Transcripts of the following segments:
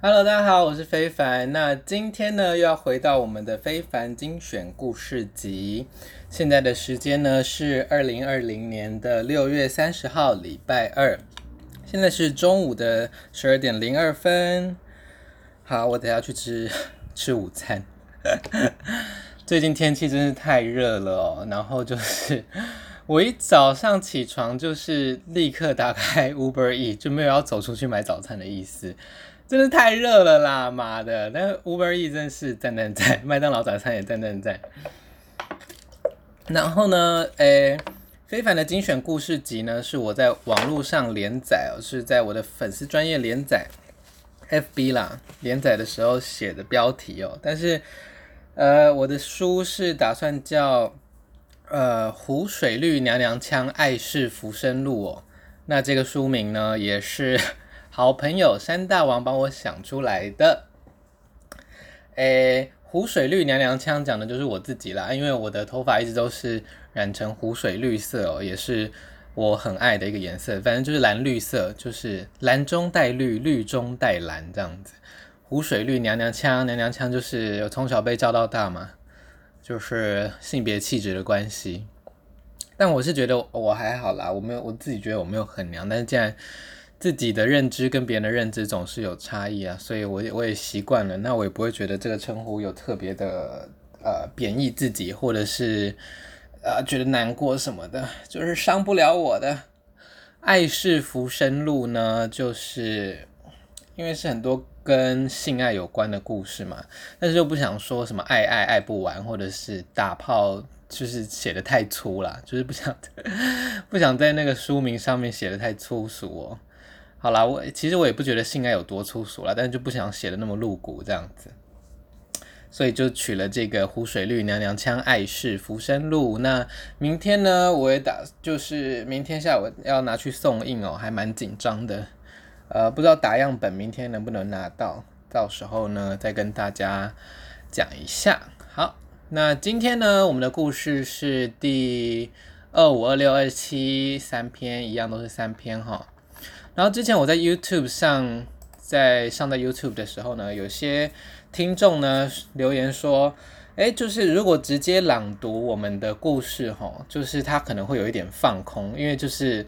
Hello，大家好，我是非凡。那今天呢，又要回到我们的非凡精选故事集。现在的时间呢是二零二零年的六月三十号，礼拜二。现在是中午的十二点零二分。好，我等下去吃吃午餐。最近天气真是太热了哦，然后就是我一早上起床就是立刻打开 Uber E，就没有要走出去买早餐的意思。真的太热了啦，妈的！但是 Uber E 真是赞赞赞，麦当劳早餐也赞赞赞。然后呢，诶、非凡的精选故事集呢，是我在网络上连载哦，是在我的粉丝专业连载，FB 啦，连载的时候写的标题哦。但是，呃，我的书是打算叫呃《湖水绿娘娘腔爱是浮生路》哦。那这个书名呢，也是。好朋友山大王帮我想出来的，诶，湖水绿娘娘腔讲的就是我自己啦，因为我的头发一直都是染成湖水绿色哦，也是我很爱的一个颜色，反正就是蓝绿色，就是蓝中带绿，绿中带蓝这样子。湖水绿娘娘腔，娘娘腔就是从小被教到大嘛，就是性别气质的关系。但我是觉得我还好啦，我没有，我自己觉得我没有很娘，但是既然自己的认知跟别人的认知总是有差异啊，所以我我也习惯了，那我也不会觉得这个称呼有特别的呃贬义自己，或者是呃觉得难过什么的，就是伤不了我的。爱是浮生路呢，就是因为是很多跟性爱有关的故事嘛，但是又不想说什么爱爱爱不完，或者是打炮，就是写得太粗了，就是不想 不想在那个书名上面写得太粗俗哦。好啦，我其实我也不觉得性爱有多粗俗啦，但是就不想写的那么露骨这样子，所以就取了这个湖水绿娘娘腔爱是浮生路。那明天呢，我也打，就是明天下午要拿去送印哦，还蛮紧张的。呃，不知道打样本明天能不能拿到，到时候呢再跟大家讲一下。好，那今天呢，我们的故事是第二五、二六、二七三篇，一样都是三篇哈。然后之前我在 YouTube 上，在上在 YouTube 的时候呢，有些听众呢留言说，诶，就是如果直接朗读我们的故事，吼，就是他可能会有一点放空，因为就是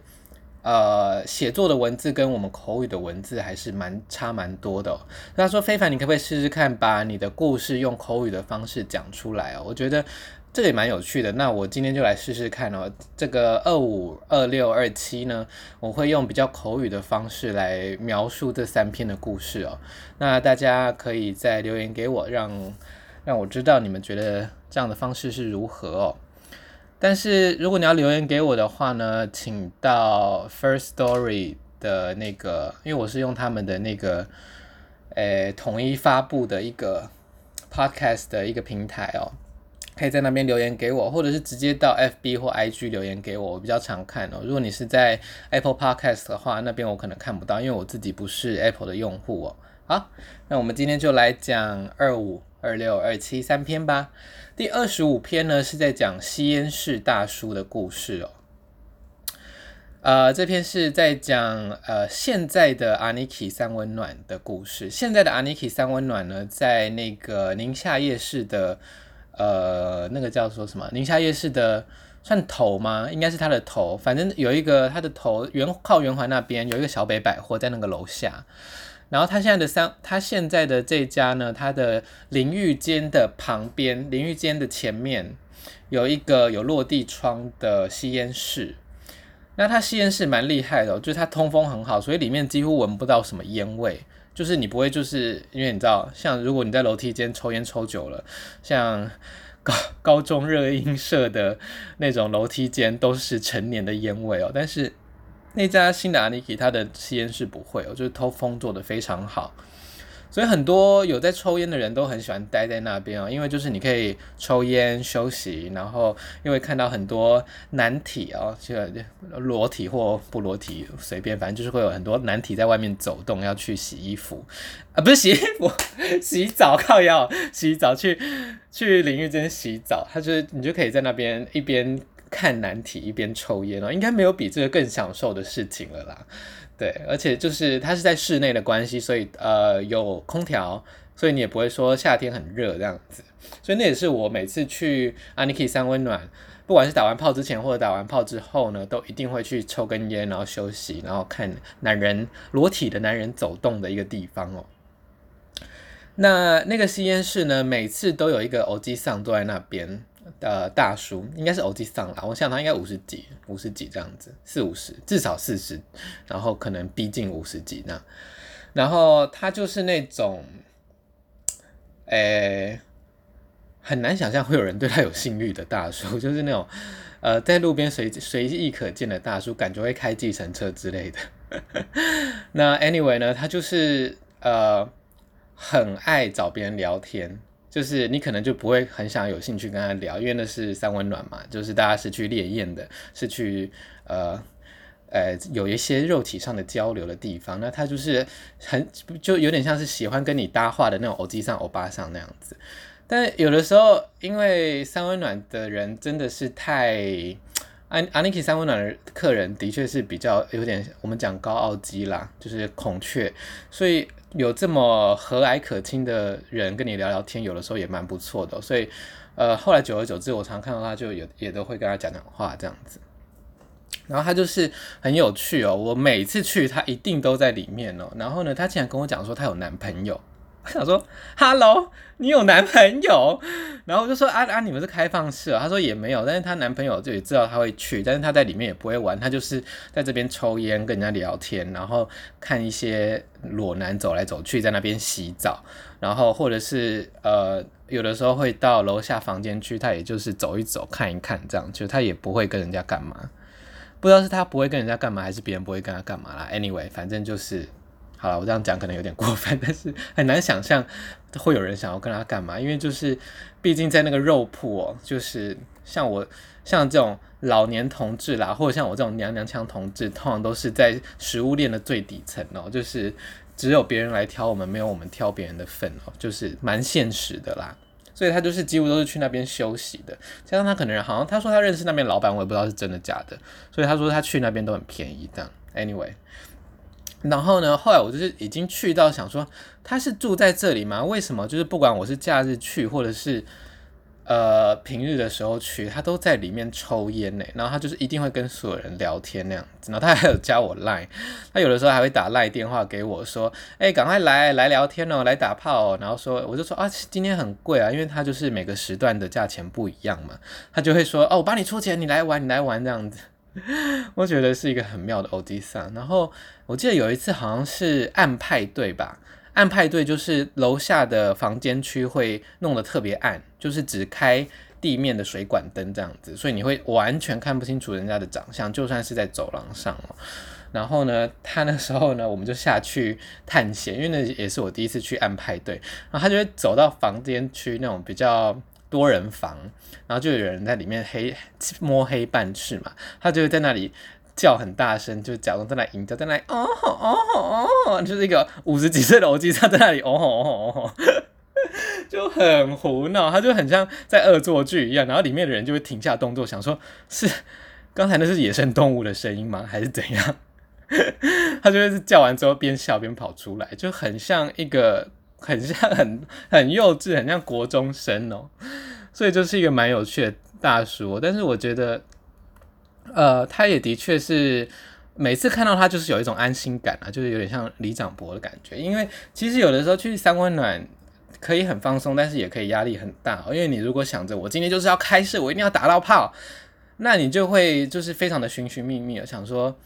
呃写作的文字跟我们口语的文字还是蛮差蛮多的哦。他说非凡，你可不可以试试看把你的故事用口语的方式讲出来哦？我觉得。这个也蛮有趣的，那我今天就来试试看哦。这个二五二六二七呢，我会用比较口语的方式来描述这三篇的故事哦。那大家可以再留言给我，让让我知道你们觉得这样的方式是如何哦。但是如果你要留言给我的话呢，请到 First Story 的那个，因为我是用他们的那个，诶，统一发布的一个 Podcast 的一个平台哦。可以在那边留言给我，或者是直接到 FB 或 IG 留言给我，我比较常看哦。如果你是在 Apple Podcast 的话，那边我可能看不到，因为我自己不是 Apple 的用户哦。好，那我们今天就来讲二五、二六、二七三篇吧。第二十五篇呢，是在讲吸烟室大叔的故事哦。呃，这篇是在讲呃现在的阿尼基三温暖的故事。现在的阿尼基三温暖呢，在那个宁夏夜市的。呃，那个叫做什么？宁夏夜市的算头吗？应该是他的头。反正有一个他的头圆靠圆环那边有一个小北百货在那个楼下。然后他现在的三，他现在的这家呢，他的淋浴间的旁边，淋浴间的前面有一个有落地窗的吸烟室。那他吸烟室蛮厉害的，就是它通风很好，所以里面几乎闻不到什么烟味。就是你不会，就是因为你知道，像如果你在楼梯间抽烟抽久了，像高高中热音社的那种楼梯间都是陈年的烟味哦。但是那家新的阿尼基，它的吸烟室不会哦，就是通风做的非常好。所以很多有在抽烟的人都很喜欢待在那边哦，因为就是你可以抽烟休息，然后因为看到很多男体哦，就裸体或不裸体随便，反正就是会有很多男体在外面走动，要去洗衣服。啊，不是洗衣服，洗澡靠要，洗澡去去淋浴间洗澡，他就是你就可以在那边一边看难题一边抽烟哦，应该没有比这个更享受的事情了啦。对，而且就是它是在室内的关系，所以呃有空调，所以你也不会说夏天很热这样子。所以那也是我每次去 Aniki 三温暖，不管是打完炮之前或者打完炮之后呢，都一定会去抽根烟，然后休息，然后看男人裸体的男人走动的一个地方哦。那那个吸烟室呢，每次都有一个欧吉桑坐在那边的大叔，应该是欧吉桑啦，我想他应该五十几，五十几这样子，四五十，至少四十，然后可能逼近五十几那，然后他就是那种，诶、很难想象会有人对他有性欲的大叔，就是那种，呃，在路边随随意可见的大叔，感觉会开计程车之类的。那 anyway 呢，他就是呃。很爱找别人聊天，就是你可能就不会很想有兴趣跟他聊，因为那是三温暖嘛，就是大家是去烈焰的，是去呃呃有一些肉体上的交流的地方。那他就是很就有点像是喜欢跟你搭话的那种欧吉桑欧巴桑那样子。但有的时候，因为三温暖的人真的是太。安阿妮基三温暖的客人的确是比较有点，我们讲高傲鸡啦，就是孔雀，所以有这么和蔼可亲的人跟你聊聊天，有的时候也蛮不错的。所以，呃，后来久而久之，我常看到他就有也都会跟他讲讲话这样子。然后他就是很有趣哦，我每次去他一定都在里面哦。然后呢，他竟然跟我讲说他有男朋友。我想说，Hello，你有男朋友？然后我就说，啊啊，你们是开放式哦。他说也没有，但是他男朋友就也知道他会去，但是他在里面也不会玩，他就是在这边抽烟，跟人家聊天，然后看一些裸男走来走去，在那边洗澡，然后或者是呃，有的时候会到楼下房间去，他也就是走一走，看一看这样，就他也不会跟人家干嘛。不知道是他不会跟人家干嘛，还是别人不会跟他干嘛啦。Anyway，反正就是。好了，我这样讲可能有点过分，但是很难想象会有人想要跟他干嘛，因为就是毕竟在那个肉铺哦，就是像我像这种老年同志啦，或者像我这种娘娘腔同志，通常都是在食物链的最底层哦，就是只有别人来挑我们，没有我们挑别人的份哦，就是蛮现实的啦。所以他就是几乎都是去那边休息的，加上他可能好像他说他认识那边老板，我也不知道是真的假的，所以他说他去那边都很便宜这样。Anyway。然后呢，后来我就是已经去到想说，他是住在这里吗？为什么就是不管我是假日去，或者是呃平日的时候去，他都在里面抽烟呢？然后他就是一定会跟所有人聊天那样子。然后他还有加我 Line，他有的时候还会打 Line 电话给我说：“哎，赶快来来聊天哦，来打炮哦。”然后说我就说啊，今天很贵啊，因为他就是每个时段的价钱不一样嘛。他就会说：“哦，我帮你出钱，你来玩，你来玩这样子。” 我觉得是一个很妙的欧迪桑。然后我记得有一次好像是暗派对吧？暗派对就是楼下的房间区会弄得特别暗，就是只开地面的水管灯这样子，所以你会完全看不清楚人家的长相，就算是在走廊上哦。然后呢，他那时候呢，我们就下去探险，因为那也是我第一次去暗派对。然后他就会走到房间区那种比较。多人房，然后就有人在里面黑 摸黑办事嘛，他就会在那里叫很大声，就假装在那里淫叫，在那里哦吼哦吼哦吼，就是一个五十几岁的欧吉桑在那里哦吼哦吼哦吼，就很胡闹，他就很像在恶作剧一样，然后里面的人就会停下动作，想说是刚才那是野生动物的声音吗？还是怎样？他就会是叫完之后边笑边跑出来，就很像一个。很像很很幼稚，很像国中生哦，所以就是一个蛮有趣的大叔。但是我觉得，呃，他也的确是每次看到他就是有一种安心感啊，就是有点像李长博的感觉。因为其实有的时候去三温暖可以很放松，但是也可以压力很大哦。因为你如果想着我今天就是要开市，我一定要打到炮，那你就会就是非常的寻寻觅觅，想说。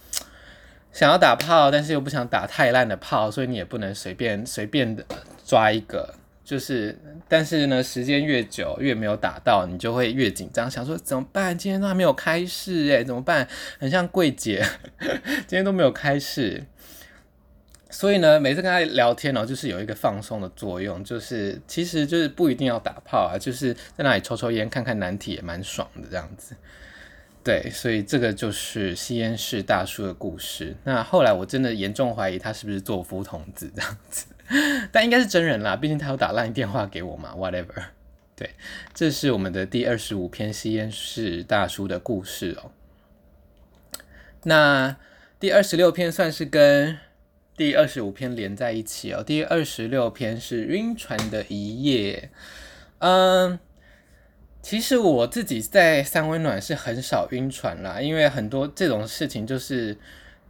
想要打炮，但是又不想打太烂的炮，所以你也不能随便随便的抓一个。就是，但是呢，时间越久越没有打到，你就会越紧张，想说怎么办？今天都还没有开市诶，怎么办？很像柜姐，今天都没有开市。所以呢，每次跟他聊天呢，就是有一个放松的作用，就是其实就是不一定要打炮啊，就是在那里抽抽烟，看看难题也蛮爽的这样子。对，所以这个就是吸烟室大叔的故事。那后来我真的严重怀疑他是不是作夫童子这样子，但应该是真人啦，毕竟他有打烂电话给我嘛，whatever。对，这是我们的第二十五篇吸烟室大叔的故事哦。那第二十六篇算是跟第二十五篇连在一起哦。第二十六篇是晕船的一夜。嗯，其实我自己在三温暖是很少晕船啦，因为很多这种事情就是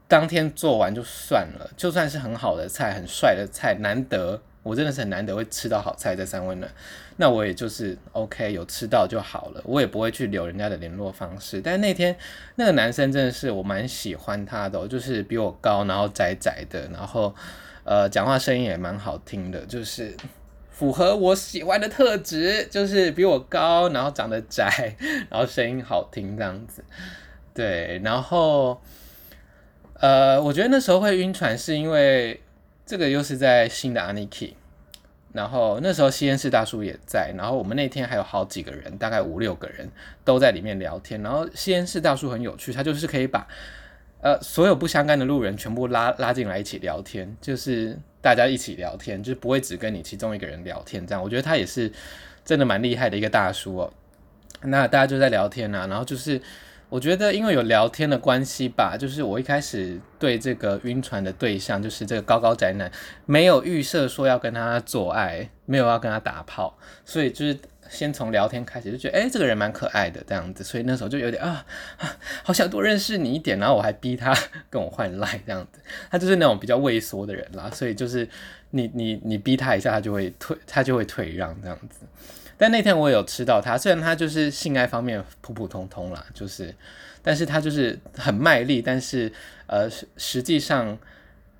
当天做完就算了，就算是很好的菜、很帅的菜，难得。我真的是很难得会吃到好菜在三温暖，那我也就是 OK 有吃到就好了，我也不会去留人家的联络方式。但那天那个男生真的是我蛮喜欢他的，就是比我高，然后窄窄的，然后呃讲话声音也蛮好听的，就是符合我喜欢的特质，就是比我高，然后长得窄，然后声音好听这样子。对，然后呃我觉得那时候会晕船是因为。这个又是在新的 Aniki，然后那时候吸烟室大叔也在，然后我们那天还有好几个人，大概五六个人都在里面聊天。然后吸烟室大叔很有趣，他就是可以把呃所有不相干的路人全部拉拉进来一起聊天，就是大家一起聊天，就不会只跟你其中一个人聊天这样。我觉得他也是真的蛮厉害的一个大叔哦。那大家就在聊天啊，然后就是。我觉得因为有聊天的关系吧，就是我一开始对这个晕船的对象，就是这个高高宅男，没有预设说要跟他做爱，没有要跟他打炮，所以就是先从聊天开始就觉得，哎，这个人蛮可爱的这样子，所以那时候就有点啊，好想多认识你一点，然后我还逼他跟我换赖这样子，他就是那种比较畏缩的人啦，所以就是你你你逼他一下，他就会退，他就会退让这样子。但那天我有吃到他，虽然他就是性爱方面普普通通啦，就是，但是他就是很卖力，但是呃实际上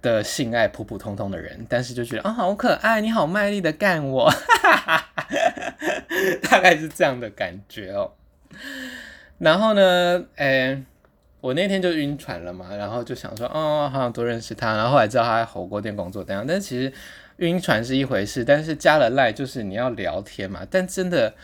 的性爱普普通通的人，但是就觉得啊、好可爱，你好卖力的干我，大概是这样的感觉哦。然后呢，诶、我那天就晕船了嘛，然后就想说，哦，好想多认识他，然后后来知道他在火锅店工作这样，但其实。晕船是一回事，但是加了赖就是你要聊天嘛。但真的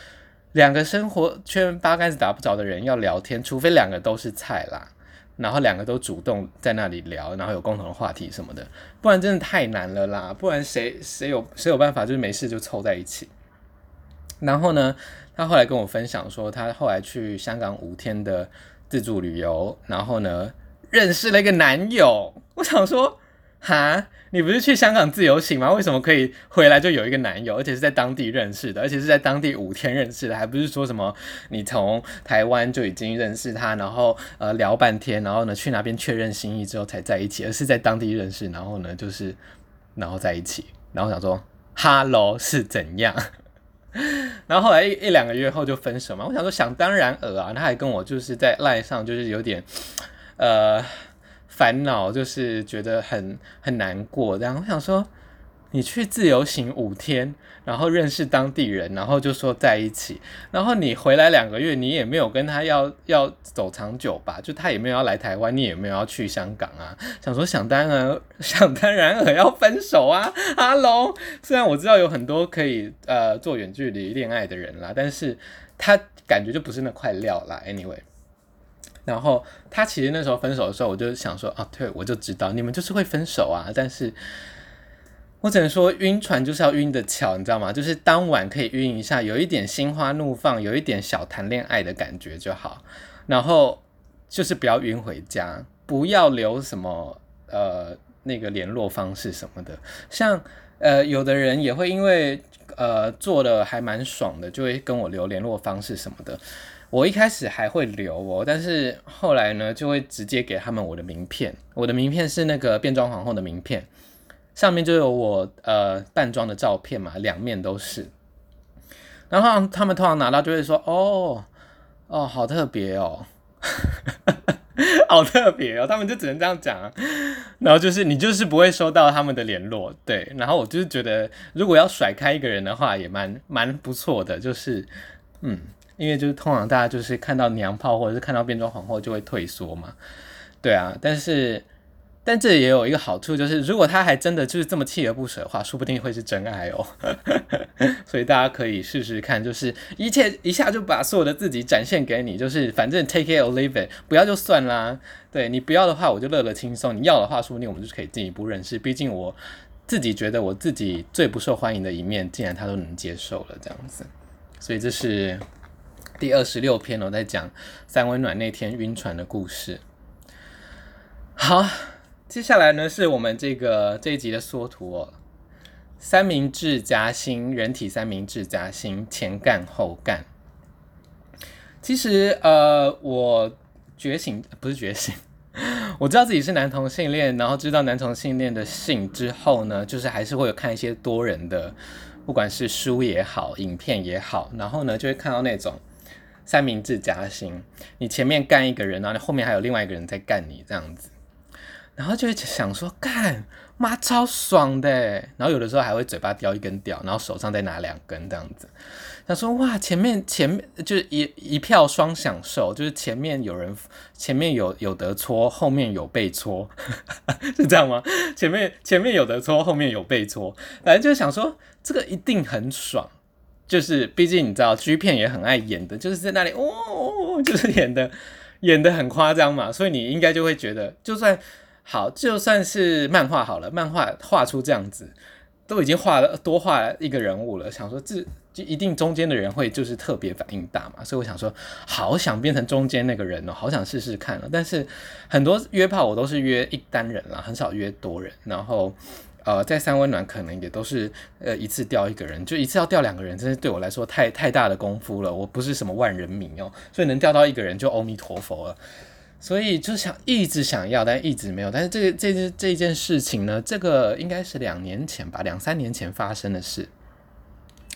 两个生活圈八竿子打不着的人要聊天，除非两个都是菜啦，然后两个都主动在那里聊，然后有共同的话题什么的，不然真的太难了啦。不然谁谁有谁有办法就是没事就凑在一起？然后呢，他后来跟我分享说，他后来去香港五天的自助旅游，然后呢认识了一个男友。我想说。哈，你不是去香港自由行吗？为什么可以回来就有一个男友，而且是在当地认识的，而且是在当地五天认识的，还不是说什么你从台湾就已经认识他，然后呃聊半天，然后呢去那边确认心意之后才在一起，而是在当地认识，然后呢就是然后在一起，然后想说哈喽是怎样，然后后来一一两个月后就分手嘛，我想说想当然尔啊，他还跟我就是在赖上就是有点呃。烦恼就是觉得很很难过，这样我想说，你去自由行五天，然后认识当地人，然后就说在一起，然后你回来两个月，你也没有跟他要要走长久吧？就他也没有要来台湾，你也没有要去香港啊？想说想当然想当然尔要分手啊？Hello，虽然我知道有很多可以呃做远距离恋爱的人啦，但是他感觉就不是那块料啦。Anyway。然后他其实那时候分手的时候，我就想说，啊，对，我就知道你们就是会分手啊。但是我只能说，晕船就是要晕得巧，你知道吗？就是当晚可以晕一下，有一点心花怒放，有一点小谈恋爱的感觉就好。然后就是不要晕回家，不要留什么呃那个联络方式什么的。像呃有的人也会因为呃做的还蛮爽的，就会跟我留联络方式什么的。我一开始还会留哦，但是后来呢，就会直接给他们我的名片。我的名片是那个变装皇后的名片，上面就有我呃扮装的照片嘛，两面都是。然后他们通常拿到就会说：“哦哦，好特别哦，好特别哦。”他们就只能这样讲。然后就是你就是不会收到他们的联络，对。然后我就是觉得，如果要甩开一个人的话，也蛮蛮不错的，就是嗯。因为就是通常大家就是看到娘炮或者是看到变装皇后就会退缩嘛，对啊，但是但这也有一个好处，就是如果他还真的就是这么锲而不舍的话，说不定会是真爱哦。所以大家可以试试看，就是一切一下就把所有的自己展现给你，就是反正 take it or leave it，不要就算啦。对，你不要的话，我就乐乐轻松；你要的话，说不定我们就可以进一步认识。毕竟我自己觉得我自己最不受欢迎的一面，竟然他都能接受了，这样子。所以这是第二十六篇，我在讲三温暖那天晕船的故事。好，接下来呢是我们这个这一集的缩图哦。三明治夹心，人体三明治夹心，前干后干。其实呃，我觉醒不是觉醒，我知道自己是男同性恋，然后知道男同性恋的性之后呢，就是还是会有看一些多人的。不管是书也好，影片也好，然后呢，就会看到那种三明治夹心，你前面干一个人，然后你后面还有另外一个人在干你这样子，然后就会想说干妈超爽的，然后有的时候还会嘴巴叼一根掉，然后手上再拿两根这样子。他说：“哇，前面前面就是一一票双享受，就是前面有人，前面有有得搓，后面有被搓，是这样吗？前面前面有得搓，后面有被搓，反正就是想说这个一定很爽，就是毕竟你知道，G 片也很爱演的，就是在那里哦，就是演的演的很夸张嘛，所以你应该就会觉得，就算好，就算是漫画好了，漫画画出这样子，都已经画了多画一个人物了，想说这。”就一定中间的人会就是特别反应大嘛，所以我想说，好想变成中间那个人哦，好想试试看了。但是很多约炮我都是约一单人啦，很少约多人。然后呃，在三温暖可能也都是呃一次钓一个人，就一次要钓两个人，真是对我来说太太大的功夫了。我不是什么万人迷哦，所以能钓到一个人就阿弥陀佛了。所以就想一直想要，但一直没有。但是这个这这这件事情呢，这个应该是两年前吧，两三年前发生的事。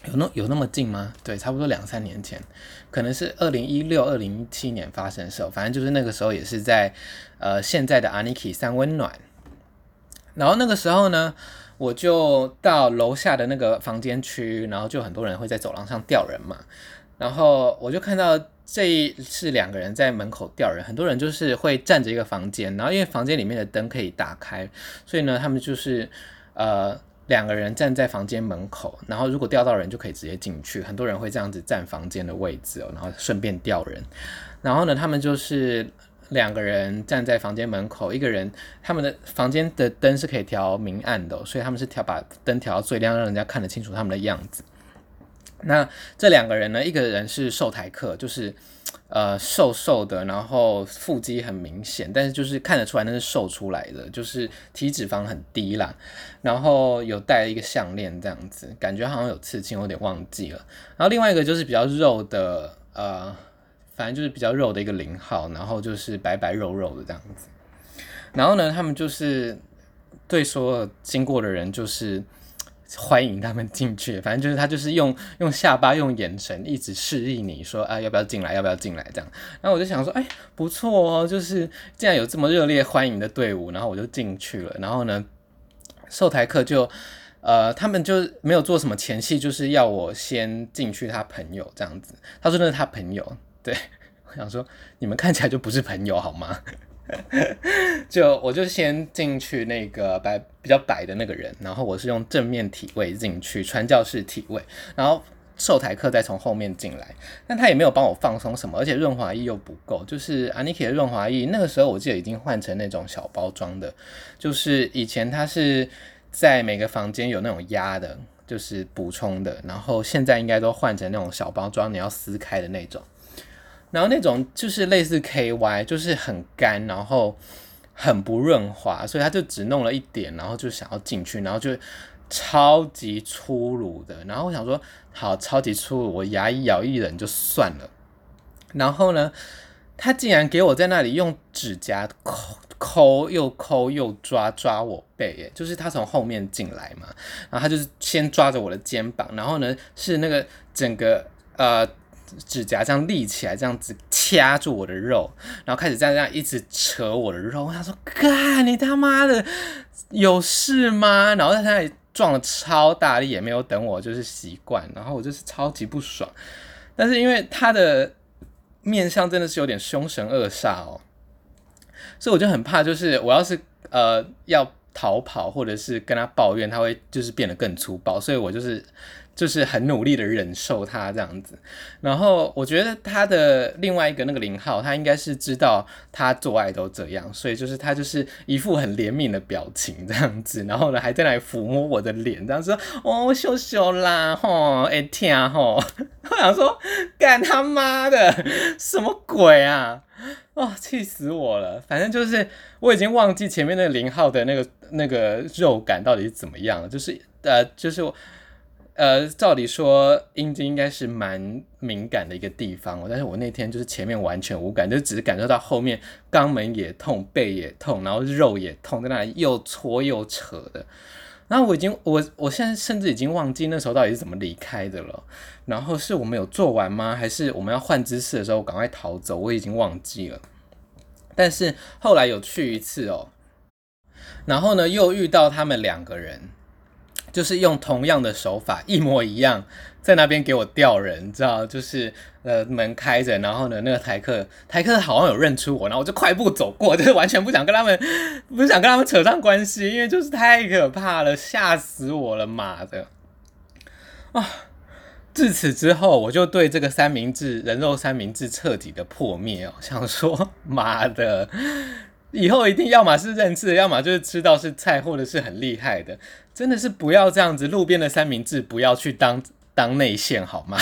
有那有那么近吗？对，差不多两三年前，可能是二零一六、二零一七年发生的时候，反正就是那个时候也是在呃现在的 Aniki 三温暖。然后那个时候呢，我就到楼下的那个房间区，然后就很多人会在走廊上吊人嘛。然后我就看到这是两个人在门口吊人，很多人就是会站着一个房间，然后因为房间里面的灯可以打开，所以呢，他们就是呃。两个人站在房间门口，然后如果吊到人就可以直接进去。很多人会这样子占房间的位置哦，然后顺便吊人。然后呢，他们就是两个人站在房间门口，一个人他们的房间的灯是可以调明暗的，所以他们是调把灯调到最亮，让人家看得清楚他们的样子。那这两个人呢，一个人是瘦台客，就是。呃，瘦瘦的，然后腹肌很明显，但是就是看得出来那是瘦出来的，就是体脂肪很低啦。然后有戴一个项链这样子，感觉好像有刺青，有点忘记了。然后另外一个就是比较肉的，呃，反正就是比较肉的一个零号，然后就是白白肉肉的这样子。然后呢，他们就是对所有经过的人就是。欢迎他们进去，反正就是他就是用用下巴、用眼神一直示意你说啊，要不要进来，要不要进来这样。然后我就想说，哎，不错哦，就是既然有这么热烈欢迎的队伍，然后我就进去了。然后呢，售台客就呃，他们就没有做什么前戏，就是要我先进去他朋友这样子。他说那是他朋友，对，我想说你们看起来就不是朋友好吗？就我就先进去那个白比较白的那个人，然后我是用正面体位进去传教士体位，然后售台客再从后面进来，但他也没有帮我放松什么，而且润滑液又不够，就是 Aniki 的润滑液那个时候我记得已经换成那种小包装的，就是以前它是在每个房间有那种压的，就是补充的，然后现在应该都换成那种小包装，你要撕开的那种。然后那种就是类似 KY，就是很干，然后很不润滑，所以他就只弄了一点，然后就想要进去，然后就超级粗鲁的。然后我想说，好，超级粗鲁，我牙一咬一忍就算了。然后呢，他竟然给我在那里用指甲抠抠又抠又抓抓我背，耶，就是他从后面进来嘛，然后他就是先抓着我的肩膀，然后呢是那个整个呃。指甲这样立起来，这样子掐住我的肉，然后开始这样这样一直扯我的肉。他说：“干你他妈的有事吗？”然后在那里撞了超大力，也没有等我就是习惯，然后我就是超级不爽。但是因为他的面相真的是有点凶神恶煞哦，所以我就很怕，就是我要是呃要逃跑或者是跟他抱怨，他会就是变得更粗暴，所以我就是。就是很努力的忍受他这样子，然后我觉得他的另外一个那个零号，他应该是知道他做爱都这样，所以就是他就是一副很怜悯的表情这样子，然后呢还在那里抚摸我的脸，这样说哦羞羞啦吼，哎天吼，我想说干他妈的什么鬼啊，哦气死我了，反正就是我已经忘记前面那个零号的那个那个肉感到底是怎么样了，就是呃就是。呃，照理说阴茎应该是蛮敏感的一个地方，但是我那天就是前面完全无感，就只是感受到后面肛门也痛，背也痛，然后肉也痛，在那里又搓又扯的。然后我已经，我我现在甚至已经忘记那时候到底是怎么离开的了。然后是我们有做完吗？还是我们要换姿势的时候赶快逃走？我已经忘记了。但是后来有去一次哦，然后呢又遇到他们两个人。就是用同样的手法，一模一样，在那边给我吊人，你知道？就是呃门开着，然后呢那个台客台客好像有认出我，然后我就快步走过，就是完全不想跟他们不想跟他们扯上关系，因为就是太可怕了，吓死我了，妈的！啊！自此之后，我就对这个三明治人肉三明治彻底的破灭哦，想说妈的。以后一定要么是认识，要么就是知道是菜，或者是很厉害的。真的是不要这样子，路边的三明治不要去当当内线好吗？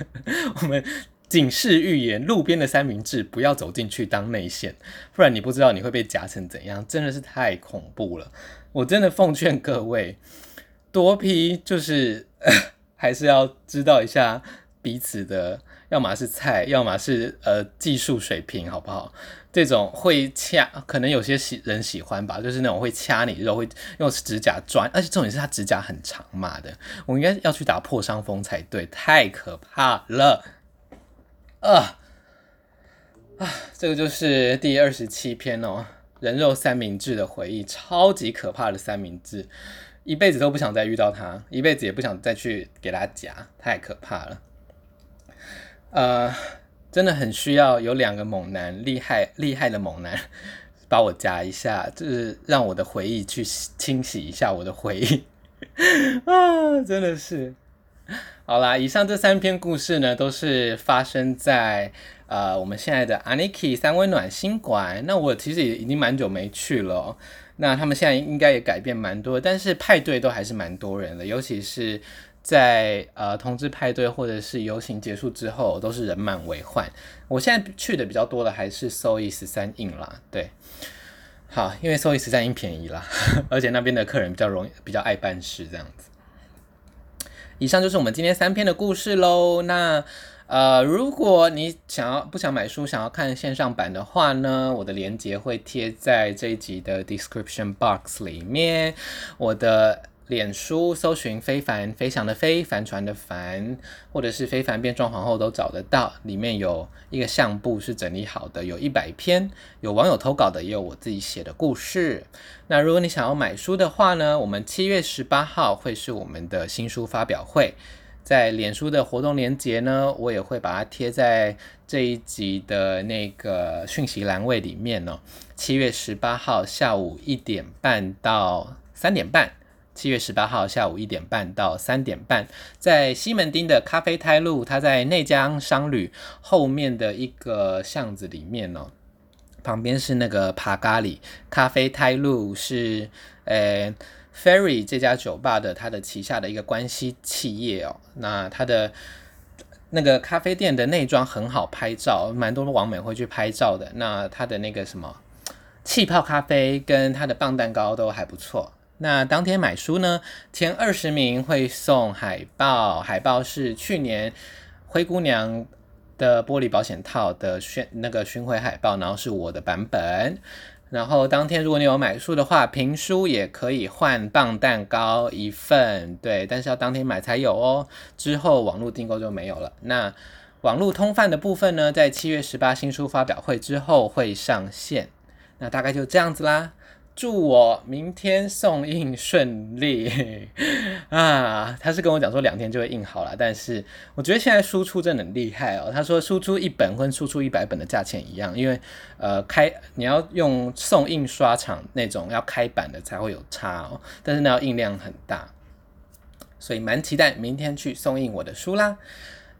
我们警示预言，路边的三明治不要走进去当内线，不然你不知道你会被夹成怎样，真的是太恐怖了。我真的奉劝各位，多 P 就是 还是要知道一下彼此的，要么是菜，要么是呃技术水平，好不好？这种会掐，可能有些喜人喜欢吧，就是那种会掐你肉，会用指甲钻，而且重点是他指甲很长嘛的，我应该要去打破伤风才对，太可怕了，啊啊，这个就是第二十七篇哦，人肉三明治的回忆，超级可怕的三明治，一辈子都不想再遇到他，一辈子也不想再去给他夹，太可怕了，呃。真的很需要有两个猛男，厉害厉害的猛男，把我夹一下，就是让我的回忆去清洗一下我的回忆 啊！真的是，好啦，以上这三篇故事呢，都是发生在呃我们现在的 Aniki 三温暖心馆。那我其实也已经蛮久没去了，那他们现在应该也改变蛮多，但是派对都还是蛮多人的，尤其是。在呃同志派对或者是游行结束之后，都是人满为患。我现在去的比较多的还是 SOE 十三 in 啦，对，好，因为 SOE 十三 in 便宜啦，而且那边的客人比较容易，比较爱办事这样子。以上就是我们今天三篇的故事喽。那呃，如果你想要不想买书，想要看线上版的话呢，我的链接会贴在这一集的 description box 里面。我的。脸书搜寻非凡飞翔的飞帆船的帆，或者是非凡变装皇后都找得到。里面有一个相簿是整理好的，有一百篇，有网友投稿的，也有我自己写的故事。那如果你想要买书的话呢，我们七月十八号会是我们的新书发表会，在脸书的活动链接呢，我也会把它贴在这一集的那个讯息栏位里面哦。七月十八号下午一点半到三点半。七月十八号下午一点半到三点半，在西门町的咖啡台路，它在内江商旅后面的一个巷子里面哦。旁边是那个帕咖喱咖啡台路，是呃 Ferry 这家酒吧的它的旗下的一个关系企业哦。那它的那个咖啡店的内装很好拍照，蛮多的网美会去拍照的。那它的那个什么气泡咖啡跟它的棒蛋糕都还不错。那当天买书呢，前二十名会送海报，海报是去年灰姑娘的玻璃保险套的巡那个巡回海报，然后是我的版本。然后当天如果你有买书的话，评书也可以换棒蛋糕一份，对，但是要当天买才有哦，之后网络订购就没有了。那网络通贩的部分呢，在七月十八新书发表会之后会上线，那大概就这样子啦。祝我明天送印顺利 啊！他是跟我讲说两天就会印好了，但是我觉得现在输出真的很厉害哦。他说输出一本跟输出一百本的价钱一样，因为呃开你要用送印刷厂那种要开版的才会有差哦，但是那要印量很大。所以蛮期待明天去送印我的书啦。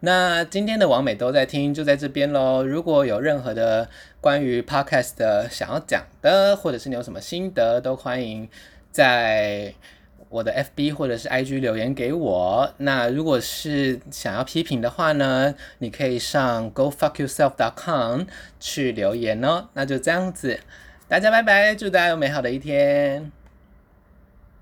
那今天的王美都在听，就在这边喽。如果有任何的关于 podcast 的想要讲的，或者是你有什么心得，都欢迎在我的 FB 或者是 IG 留言给我。那如果是想要批评的话呢，你可以上 gofuckyourself.com 去留言哦。那就这样子，大家拜拜，祝大家有美好的一天。